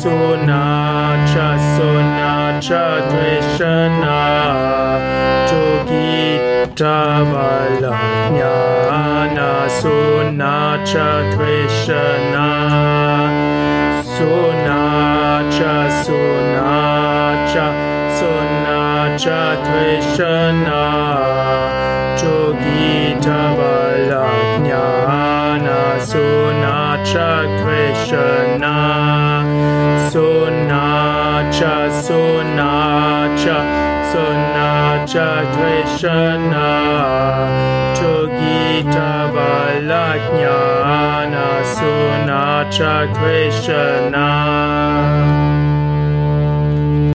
Sunacha Sunacha Trishana Jogita Valajnana Sunacha Trishana Sunacha Sunacha Sunacha Trishana Jogita Valajnana Sunacha Trishana Sunacha Sunacha Sunacha Krishna Jogita Valajnana Sunacha Krishna